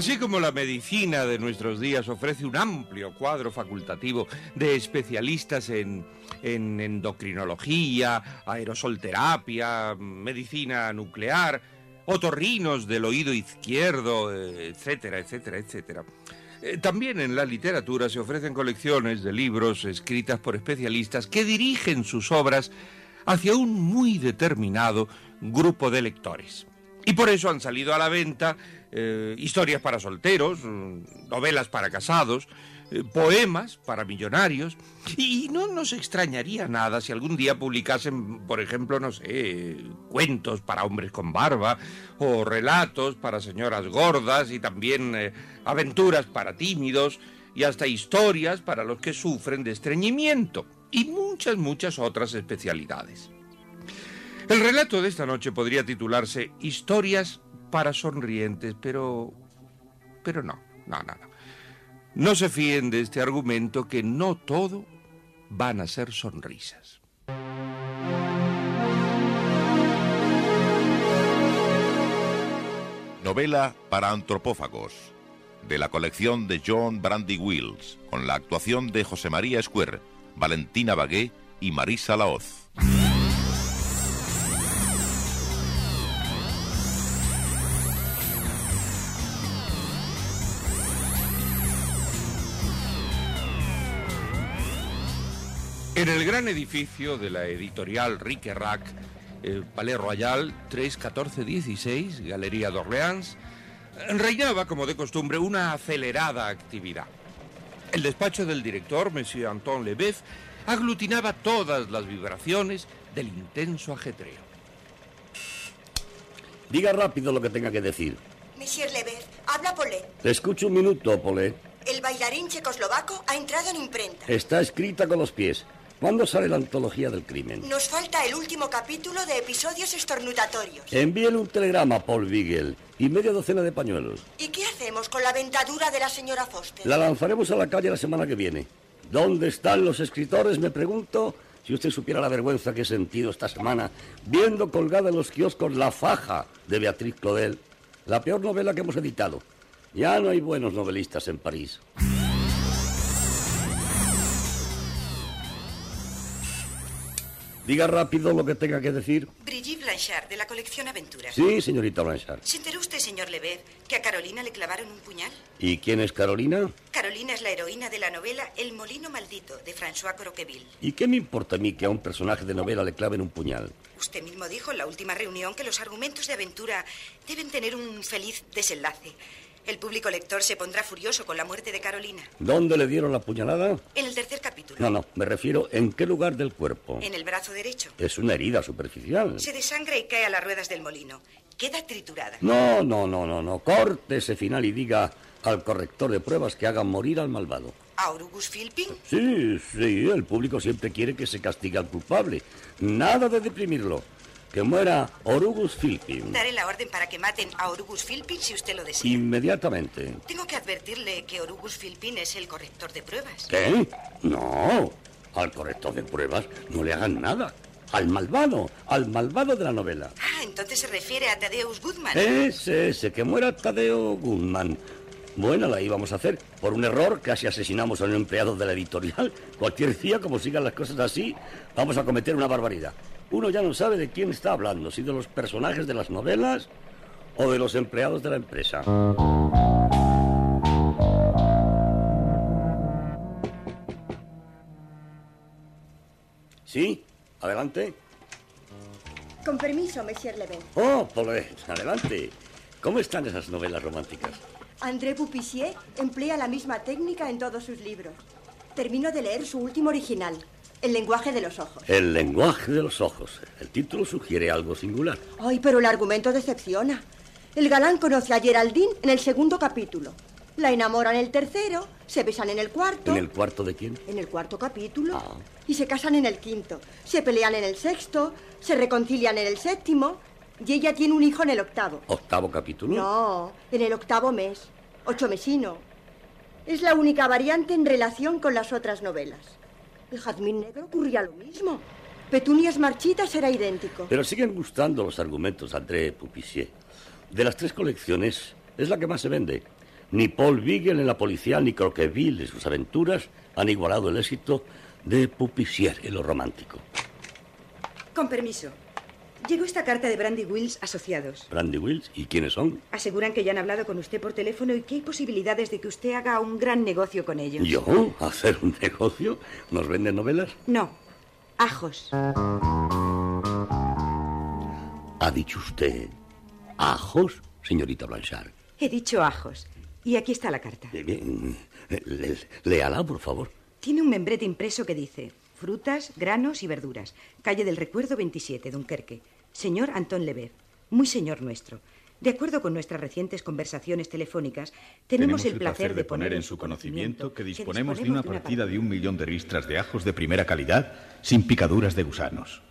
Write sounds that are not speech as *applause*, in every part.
Así como la medicina de nuestros días ofrece un amplio cuadro facultativo de especialistas en, en endocrinología, aerosolterapia, medicina nuclear, otorrinos del oído izquierdo, etcétera, etcétera, etcétera. Eh, También en la literatura se ofrecen colecciones de libros escritas por especialistas que dirigen sus obras hacia un muy determinado grupo de lectores. Y por eso han salido a la venta eh, historias para solteros, mm, novelas para casados, eh, poemas para millonarios. Y no nos extrañaría nada si algún día publicasen, por ejemplo, no sé, cuentos para hombres con barba, o relatos para señoras gordas, y también eh, aventuras para tímidos, y hasta historias para los que sufren de estreñimiento, y muchas, muchas otras especialidades. El relato de esta noche podría titularse Historias para sonrientes, pero... pero no, no, no, no. No se fíen de este argumento que no todo van a ser sonrisas. Novela para antropófagos, de la colección de John Brandy Wills, con la actuación de José María Escuer, Valentina Bagué y Marisa Laoz. En el gran edificio de la editorial Rique Rack, eh, Palais Royal 31416, Galería d'Orléans, reinaba, como de costumbre, una acelerada actividad. El despacho del director, Monsieur Anton Lebeuf, aglutinaba todas las vibraciones del intenso ajetreo. Diga rápido lo que tenga que decir. Monsieur Lebeuf, habla Paulette. Te escucho un minuto, Pole. El bailarín checoslovaco ha entrado en imprenta. Está escrita con los pies. ¿Cuándo sale la antología del crimen? Nos falta el último capítulo de episodios estornudatorios. Envíele un telegrama a Paul Beagle y media docena de pañuelos. ¿Y qué hacemos con la dentadura de la señora Foster? La lanzaremos a la calle la semana que viene. ¿Dónde están los escritores? Me pregunto. Si usted supiera la vergüenza que he sentido esta semana viendo colgada en los kioscos La faja de Beatriz Claudel, la peor novela que hemos editado. Ya no hay buenos novelistas en París. Diga rápido lo que tenga que decir. Brigitte Blanchard, de la colección Aventuras. Sí, señorita Blanchard. ¿Se enteró usted, señor Lebeuf, que a Carolina le clavaron un puñal? ¿Y quién es Carolina? Carolina es la heroína de la novela El molino maldito, de François Croqueville. ¿Y qué me importa a mí que a un personaje de novela le claven un puñal? Usted mismo dijo en la última reunión que los argumentos de aventura deben tener un feliz desenlace. El público lector se pondrá furioso con la muerte de Carolina. ¿Dónde le dieron la puñalada? En el tercer capítulo. No, no, me refiero en qué lugar del cuerpo. En el brazo derecho. Es una herida superficial. Se desangra y cae a las ruedas del molino. Queda triturada. No, no, no, no, no. Corte ese final y diga al corrector de pruebas que haga morir al malvado. ¿A Orugus Philping? Sí, sí, el público siempre quiere que se castigue al culpable. Nada de deprimirlo. Que muera Orugus Philping. Daré la orden para que maten a Orugus Philping si usted lo desea. Inmediatamente. Tengo que advertirle que Orugus Philping es el corrector de pruebas. ¿Qué? No. Al corrector de pruebas no le hagan nada. Al malvado, al malvado de la novela. Ah, entonces se refiere a Tadeusz Gutmann. Ese, ese, que muera Tadeo Guzmán. Buena la íbamos a hacer. Por un error casi asesinamos a un empleado de la editorial. Cualquier día, como sigan las cosas así, vamos a cometer una barbaridad. Uno ya no sabe de quién está hablando, si de los personajes de las novelas o de los empleados de la empresa. Sí, adelante. Con permiso, Monsieur Leven. Oh, pues adelante. ¿Cómo están esas novelas románticas? André Pupissier emplea la misma técnica en todos sus libros. Termino de leer su último original, El lenguaje de los ojos. El lenguaje de los ojos. El título sugiere algo singular. Ay, pero el argumento decepciona. El galán conoce a Geraldine en el segundo capítulo. La enamora en el tercero, se besan en el cuarto. ¿En el cuarto de quién? En el cuarto capítulo. Ah. Y se casan en el quinto. Se pelean en el sexto, se reconcilian en el séptimo. Y ella tiene un hijo en el octavo. ¿Octavo capítulo? No, en el octavo mes. Ocho mesino. Es la única variante en relación con las otras novelas. El jazmín negro ocurría lo mismo. Petunias marchitas era idéntico. Pero siguen gustando los argumentos André Pupissier. De las tres colecciones, es la que más se vende. Ni Paul Vigel en la policía, ni Croqueville en sus aventuras han igualado el éxito de Pupissier en lo romántico. Con permiso. Llegó esta carta de Brandy Wills Asociados. Brandy Wills, ¿y quiénes son? Aseguran que ya han hablado con usted por teléfono y que hay posibilidades de que usted haga un gran negocio con ellos. ¿Yo? ¿Hacer un negocio? ¿Nos venden novelas? No. Ajos. ¿Ha dicho usted ajos, señorita Blanchard? He dicho ajos. Y aquí está la carta. Bien, le- léala, por favor. Tiene un membrete impreso que dice frutas, granos y verduras. Calle del Recuerdo 27, Dunkerque. Señor Antón Lever. Muy señor nuestro. De acuerdo con nuestras recientes conversaciones telefónicas, tenemos, el placer de poner en su conocimiento que disponemos de una partida de un millón de ristras de ajos de primera calidad sin picaduras de gusanos.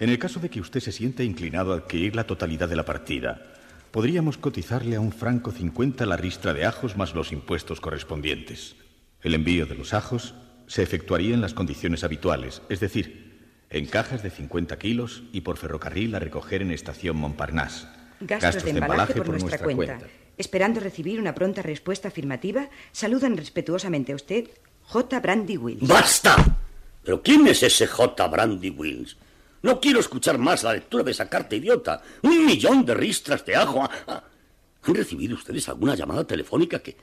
En el caso de que usted se sienta inclinado a adquirir la totalidad de la partida, podríamos cotizarle a un franco 50 la ristra de ajos más los impuestos correspondientes. El envío de los ajos se efectuaría en las condiciones habituales, es decir, en cajas de 50 kilos y por ferrocarril a recoger en estación Montparnasse. Gastos, de embalaje, por, nuestra, cuenta. Esperando recibir una pronta respuesta afirmativa, saludan respetuosamente a usted J. Brandy Wills. ¡Basta! ¿Pero quién es ese J. Brandy Wills? No quiero escuchar más la lectura de esa carta idiota. Un millón de ristras de ajo. ¿Han recibido ustedes alguna llamada telefónica que,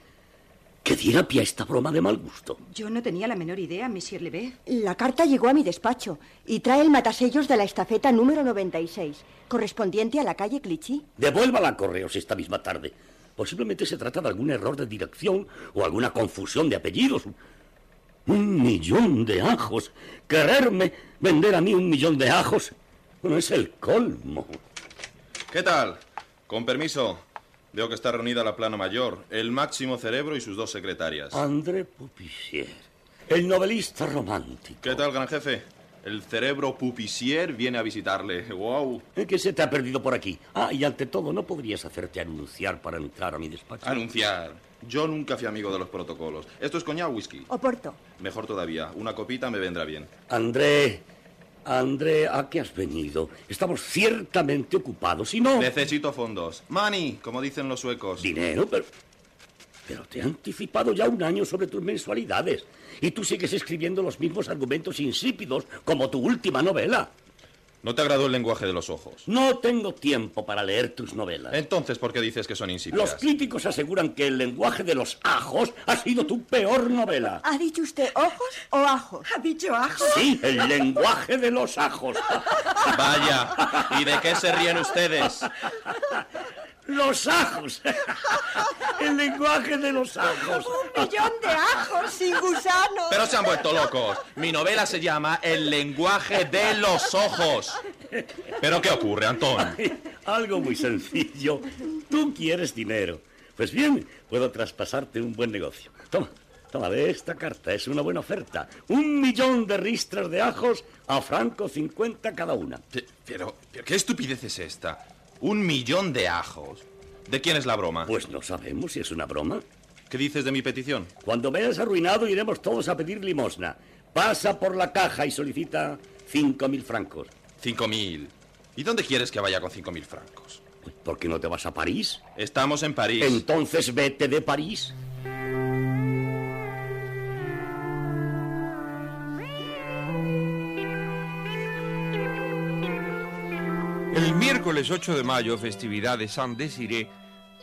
que diera pie a esta broma de mal gusto? Yo no tenía la menor idea, Monsieur Levé. La carta llegó a mi despacho y trae el matasellos de la estafeta número 96, correspondiente a la calle Clichy. Devuélvala a correos esta misma tarde. Posiblemente se trata de algún error de dirección o alguna confusión de apellidos. Un millón de ajos. Quererme vender a mí un millón de ajos. Bueno, es el colmo. ¿Qué tal? Con permiso. Veo que está reunida la plana mayor, el máximo cerebro y sus dos secretarias. André Pupissier, el novelista romántico. ¿Qué tal, gran jefe? El cerebro Pupissier viene a visitarle. ¡Wow! ¿Eh, ¿Qué se te ha perdido por aquí? Ah, y ante todo, ¿no podrías hacerte anunciar para entrar a mi despacho? Anunciar. Yo nunca fui amigo de los protocolos. ¿Esto es coñac o whisky? Oporto. Mejor todavía. Una copita me vendrá bien. André, André, ¿a qué has venido? Estamos ciertamente ocupados. Si no... Necesito fondos. Money, como dicen los suecos. Dinero, pero... Pero te he anticipado ya un año sobre tus mensualidades. Y tú sigues escribiendo los mismos argumentos insípidos como tu última novela. ¿No te agradó el lenguaje de los ojos? No tengo tiempo para leer tus novelas. Entonces, ¿por qué dices que son insípidas? Los críticos aseguran que el lenguaje de los ajos ha sido tu peor novela. ¿Ha dicho usted ojos o ajos? ¿Ha dicho ajos? Sí, el lenguaje de los ajos. Vaya, ¿y de qué se ríen ustedes? *laughs* Los ajos. *laughs* El lenguaje de los ajos. Un millón de ajos sin gusanos. Pero se han vuelto locos. Mi novela se llama El lenguaje de los ojos. ¿Pero qué ocurre, Antón? Algo muy sencillo. Tú quieres dinero. Pues bien, puedo traspasarte un buen negocio. Toma, toma, de esta carta. Es una buena oferta. Un millón de ristras de ajos a franco 50 cada una. Pe- Pero, pero ¿qué estupidez es esta? Un millón de ajos. ¿De quién es la broma? Pues no sabemos si es una broma. ¿Qué dices de mi petición? Cuando veas arruinado, iremos todos a pedir limosna. Pasa por la caja y solicita cinco mil francos. Cinco mil. ¿Y dónde quieres que vaya con cinco mil francos? ¿Por qué no te vas a París? Estamos en París. Entonces vete de París. El miércoles 8 de mayo, festividad de Saint-Désiré,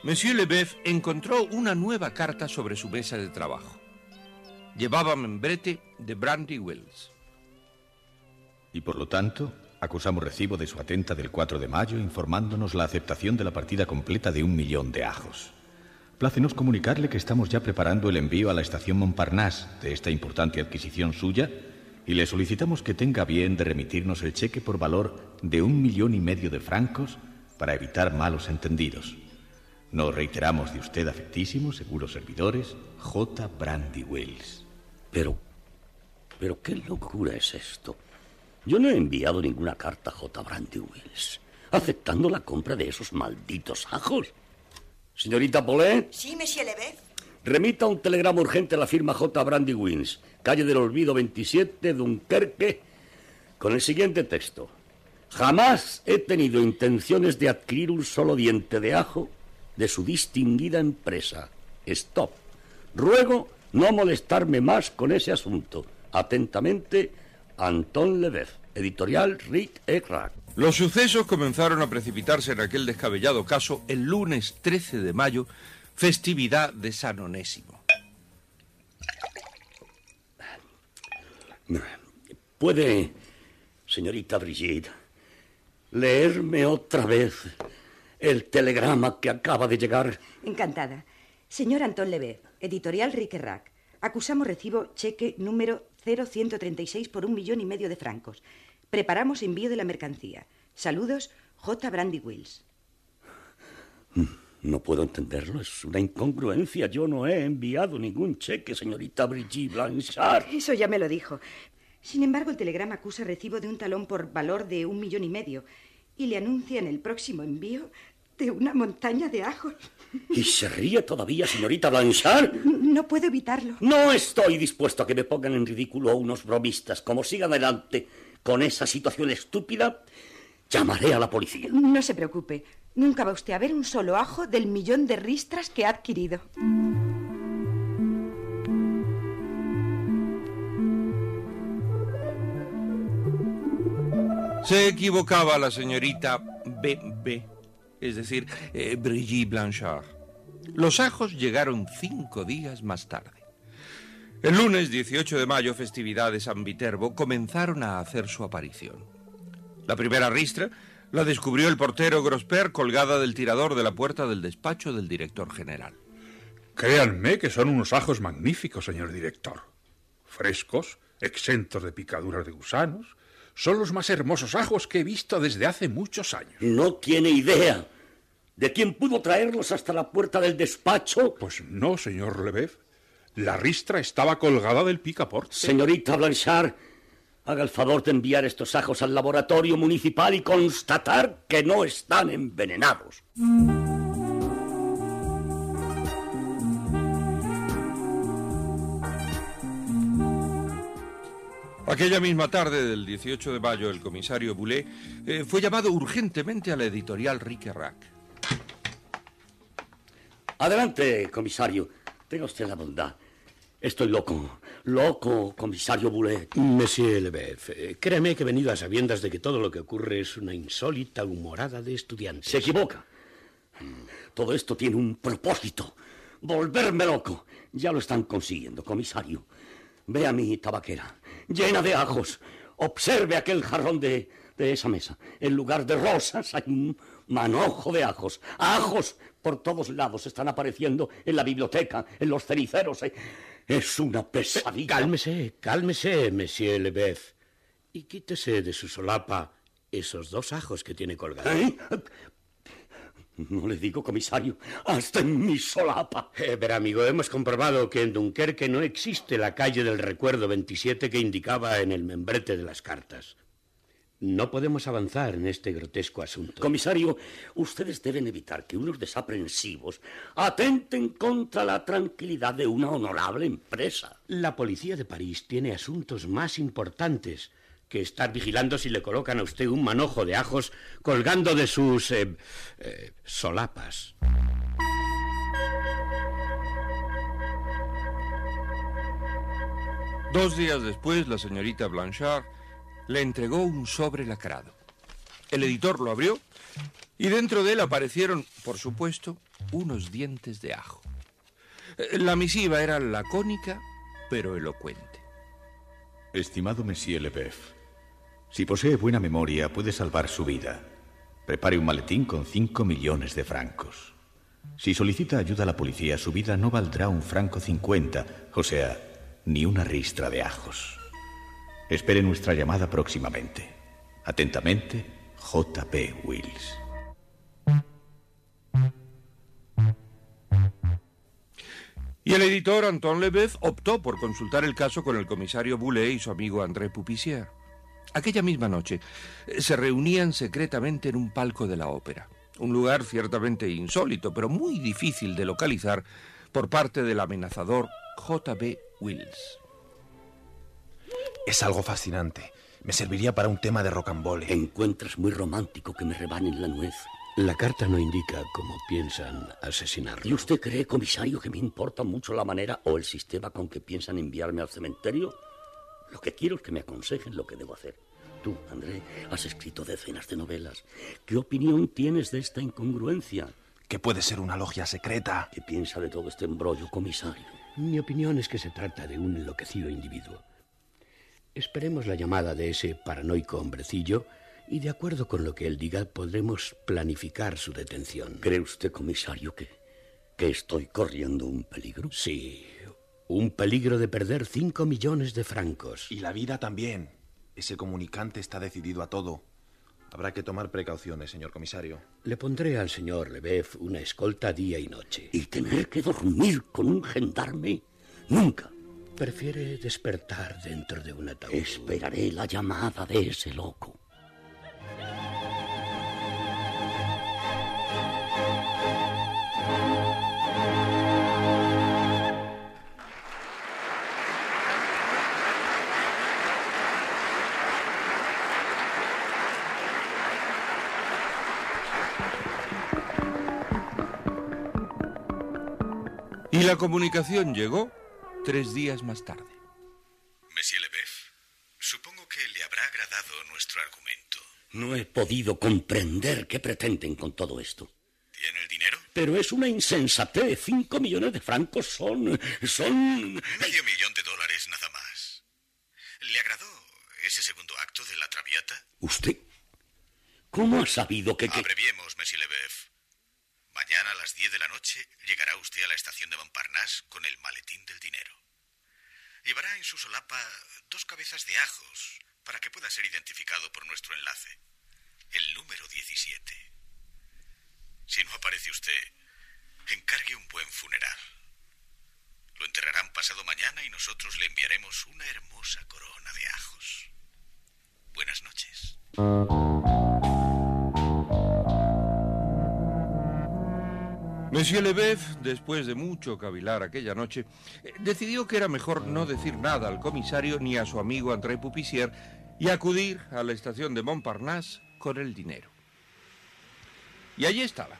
Monsieur Lebeuf encontró una nueva carta sobre su mesa de trabajo. Llevaba membrete de Brandy Wells. Y por lo tanto, acusamos recibo de su atenta del 4 de mayo informándonos la aceptación de la partida completa de un millón de ajos. Plácenos comunicarle que estamos ya preparando el envío a la estación Montparnasse de esta importante adquisición suya y le solicitamos que tenga bien de remitirnos el cheque por valor de un millón y medio de francos para evitar malos entendidos. Nos reiteramos de usted, afectísimo, seguros servidores, J. Brandy Wells. Pero, pero qué locura es esto. Yo no he enviado ninguna carta a J. Brandy Wells aceptando la compra de esos malditos ajos. Señorita Paulet. Sí, Monsieur Lebeuf. Remita un telegrama urgente a la firma J. Brandy Wins, calle del Olvido 27, Dunkerque, con el siguiente texto. Jamás he tenido intenciones de adquirir un solo diente de ajo de su distinguida empresa. Stop. Ruego no molestarme más con ese asunto. Atentamente, Anton Lebeuf, editorial Rick E. Rack. Los sucesos comenzaron a precipitarse en aquel descabellado caso el lunes 13 de mayo, festividad de San Onésimo. ¿Puede, señorita Brigitte, leerme otra vez el telegrama que acaba de llegar? Encantada. Señor Antón Levé, editorial Riquerac. Acusamos recibo cheque número 0136 por un millón y medio de francos. Preparamos envío de la mercancía. Saludos, J. Brandy Wills. No puedo entenderlo, es una incongruencia. Yo no he enviado ningún cheque, señorita Brigitte Blanchard. Eso ya me lo dijo. Sin embargo, el telegrama acusa recibo de un talón por valor de un millón y medio y le anuncia en el próximo envío de una montaña de ajos. ¿Y se ríe todavía, señorita Blanchard? No puedo evitarlo. No estoy dispuesto a que me pongan en ridículo unos bromistas. Como sigan adelante con esa situación estúpida, llamaré a la policía. No se preocupe. Nunca va usted a ver un solo ajo del millón de ristras que ha adquirido. Se equivocaba la señorita B.B., es decir, eh, Brigitte Blanchard. Los ajos llegaron cinco días más tarde. El lunes 18 de mayo, festividad de San Viterbo, comenzaron a hacer su aparición. La primera ristra la descubrió el portero Grosper colgada del tirador de la puerta del despacho del director general. Créanme que son unos ajos magníficos, señor director. Frescos, exentos de picaduras de gusanos. Son los más hermosos ajos que he visto desde hace muchos años. No tiene idea de quién pudo traerlos hasta la puerta del despacho. Pues no, señor Lebeuf. La ristra estaba colgada del picaporte. Señorita Blanchard, haga el favor de enviar estos ajos al laboratorio municipal y constatar que no están envenenados. Aquella misma tarde del 18 de mayo, el comisario Boulet eh, fue llamado urgentemente a la editorial Riquerac. Adelante, comisario. Tenga usted la bondad. Estoy loco. Loco, comisario Boulet. Monsieur Lebeuf, créame que he venido a sabiendas de que todo lo que ocurre es una insólita humorada de estudiantes. Se equivoca. Todo esto tiene un propósito. Volverme loco. Ya lo están consiguiendo, comisario. Ve a mi tabaquera, llena de ajos. Observe aquel jarrón de, de esa mesa. En lugar de rosas hay un manojo de ajos. Ajos por todos lados están apareciendo en la biblioteca, en los ceniceros. eh. Es una pesadilla. Cálmese, cálmese, Monsieur Lebeuf. Y quítese de su solapa esos dos ajos que tiene colgados. ¿Eh? No le digo, comisario, hasta en mi solapa. Eh, verá, amigo, hemos comprobado que en Dunkerque no existe la calle del recuerdo 27 que indicaba en el membrete de las cartas. No podemos avanzar en este grotesco asunto. Comisario, ustedes deben evitar que unos desaprensivos atenten contra la tranquilidad de una honorable empresa. La policía de París tiene asuntos más importantes que estar vigilando si le colocan a usted un manojo de ajos colgando de sus eh, eh, solapas. Dos días después, la señorita Blanchard le entregó un sobre lacrado. El editor lo abrió y dentro de él aparecieron, por supuesto, unos dientes de ajo. Eh, la misiva era lacónica, pero elocuente. Estimado Monsieur Lebeuf, si posee buena memoria, puede salvar su vida. Prepare un maletín con cinco millones de francos. Si solicita ayuda a la policía, su vida no valdrá un franco cincuenta, o sea, ni una ristra de ajos. Espere nuestra llamada próximamente. Atentamente, J.P. Wills. Y el editor Anton Lebeuf optó por consultar el caso con el comisario Boulet y su amigo André Pupissier. Aquella misma noche eh, se reunían secretamente en un palco de la ópera, un lugar ciertamente insólito, pero muy difícil de localizar por parte del amenazador J.B. Wills. Es algo fascinante. Me serviría para un tema de rocambole. Encuentras muy romántico que me rebanen la nuez. La carta no indica cómo piensan asesinarlo. ¿Y usted cree, comisario, que me importa mucho la manera o el sistema con que piensan enviarme al cementerio? Lo que quiero es que me aconsejen lo que debo hacer. Tú, André, has escrito decenas de novelas. ¿Qué opinión tienes de esta incongruencia? Que puede ser una logia secreta. ¿Qué piensa de todo este embrollo, comisario? Mi opinión es que se trata de un enloquecido individuo. Esperemos la llamada de ese paranoico hombrecillo y de acuerdo con lo que él diga podremos planificar su detención. ¿Cree usted, comisario, que, que estoy corriendo un peligro? Sí, un peligro de perder cinco millones de francos. Y la vida también. Ese comunicante está decidido a todo. Habrá que tomar precauciones, señor comisario. Le pondré al señor Lebeuf una escolta día y noche. ¿Y tener que dormir con un gendarme? Nunca. Prefiere despertar dentro de un ataúd. Esperaré la llamada de ese loco. Y la comunicación llegó tres días más tarde. Monsieur Lebeuf, supongo que le habrá agradado nuestro argumento. No he podido comprender qué pretenden con todo esto. ¿Tiene el dinero? Pero es una insensatez. Cinco millones de francos son... son... Medio millón de dólares nada más. ¿Le agradó ese segundo acto de la Traviata? ¿Usted? ¿Cómo ha sabido que... que... Abreviemos, Monsieur Lebeuf. Mañana a las 10 de la noche llegará usted a la estación de Montparnasse con el maletín del dinero. Llevará en su solapa dos cabezas de ajos para que pueda ser identificado por nuestro enlace. El número 17. Si no aparece usted, encargue un buen funeral. Lo enterrarán pasado mañana y nosotros le enviaremos una hermosa corona de ajos. Buenas noches. Monsieur Lebeuf, después de mucho cavilar aquella noche, eh, decidió que era mejor no decir nada al comisario ni a su amigo André Pupissier y acudir a la estación de Montparnasse con el dinero. Y allí estaba.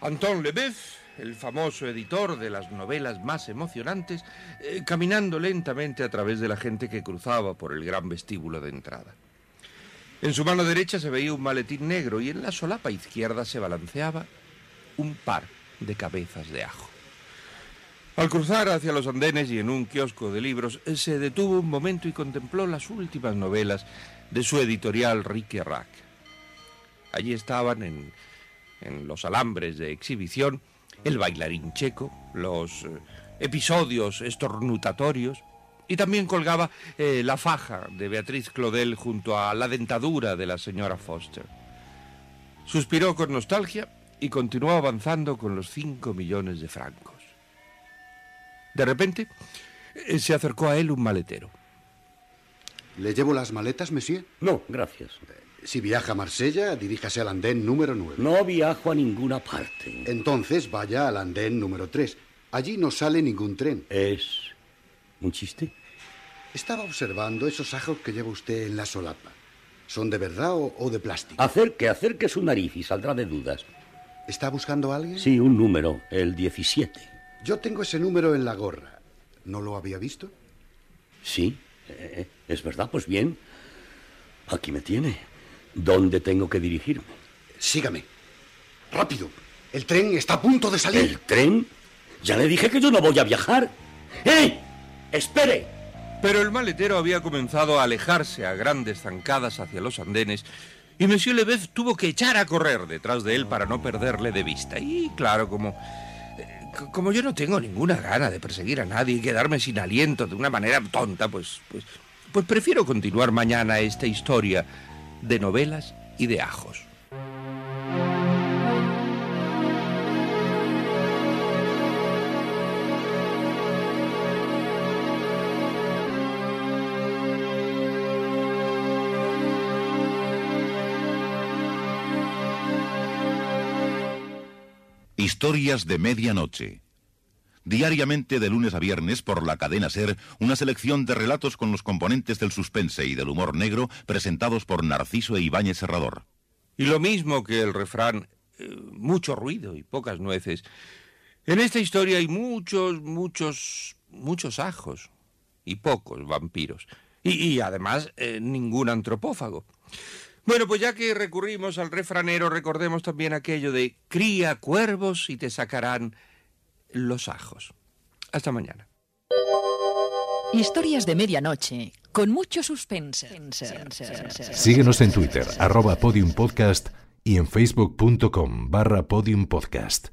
Anton Lebeuf, el famoso editor de las novelas más emocionantes, eh, caminando lentamente a través de la gente que cruzaba por el gran vestíbulo de entrada. En su mano derecha se veía un maletín negro y en la solapa izquierda se balanceaba un par de cabezas de ajo. Al cruzar hacia los andenes y en un kiosco de libros, se detuvo un momento y contempló las últimas novelas de su editorial Rique Rack. Allí estaban en, en los alambres de exhibición el bailarín checo, los eh, episodios estornutatorios y también colgaba eh, la faja de Beatriz Claudel junto a la dentadura de la señora Foster. Suspiró con nostalgia y continuó avanzando con los cinco millones de francos. De repente eh, se acercó a él un maletero. ¿Le llevo las maletas, monsieur? No, gracias. Si viaja a Marsella, diríjase al andén número 9. No viajo a ninguna parte. Entonces vaya al andén número 3. Allí no sale ningún tren. ¿Es un chiste? Estaba observando esos ajos que lleva usted en la solapa. ¿Son de verdad o, de plástico? Acerque, acerque su nariz y saldrá de dudas. ¿Está buscando a alguien? Sí, un número, el 17. Yo tengo ese número en la gorra. ¿No lo había visto? Sí, eh, es verdad. Pues bien, aquí me tiene. ¿Dónde tengo que dirigirme? Sígame. Rápido. El tren está a punto de salir. ¿El tren? Ya le dije que yo no voy a viajar. ¡Eh! ¡Espere! Pero el maletero había comenzado a alejarse a grandes zancadas hacia los andenes y Monsieur Lebeth tuvo que echar a correr detrás de él para no perderle de vista. Y claro, como, eh, como yo no tengo ninguna gana de perseguir a nadie y quedarme sin aliento de una manera tonta, pues, pues, pues prefiero continuar mañana esta historia de novelas y de ajos. Historias de Medianoche. Diariamente de lunes a viernes por la cadena Ser, una selección de relatos con los componentes del suspense y del humor negro presentados por Narciso e Ibáñez Serrador. Y lo mismo que el refrán, eh, mucho ruido y pocas nueces. En esta historia hay muchos, muchos, muchos ajos y pocos vampiros. Y, además eh, ningún antropófago. Bueno, pues ya que recurrimos al refranero, recordemos también aquello de cría cuervos y te sacarán los ajos. Hasta mañana. Historias de medianoche, con mucho suspense. Síguenos en Twitter, arroba podiumpodcast y en facebook.com barra podiumpodcast.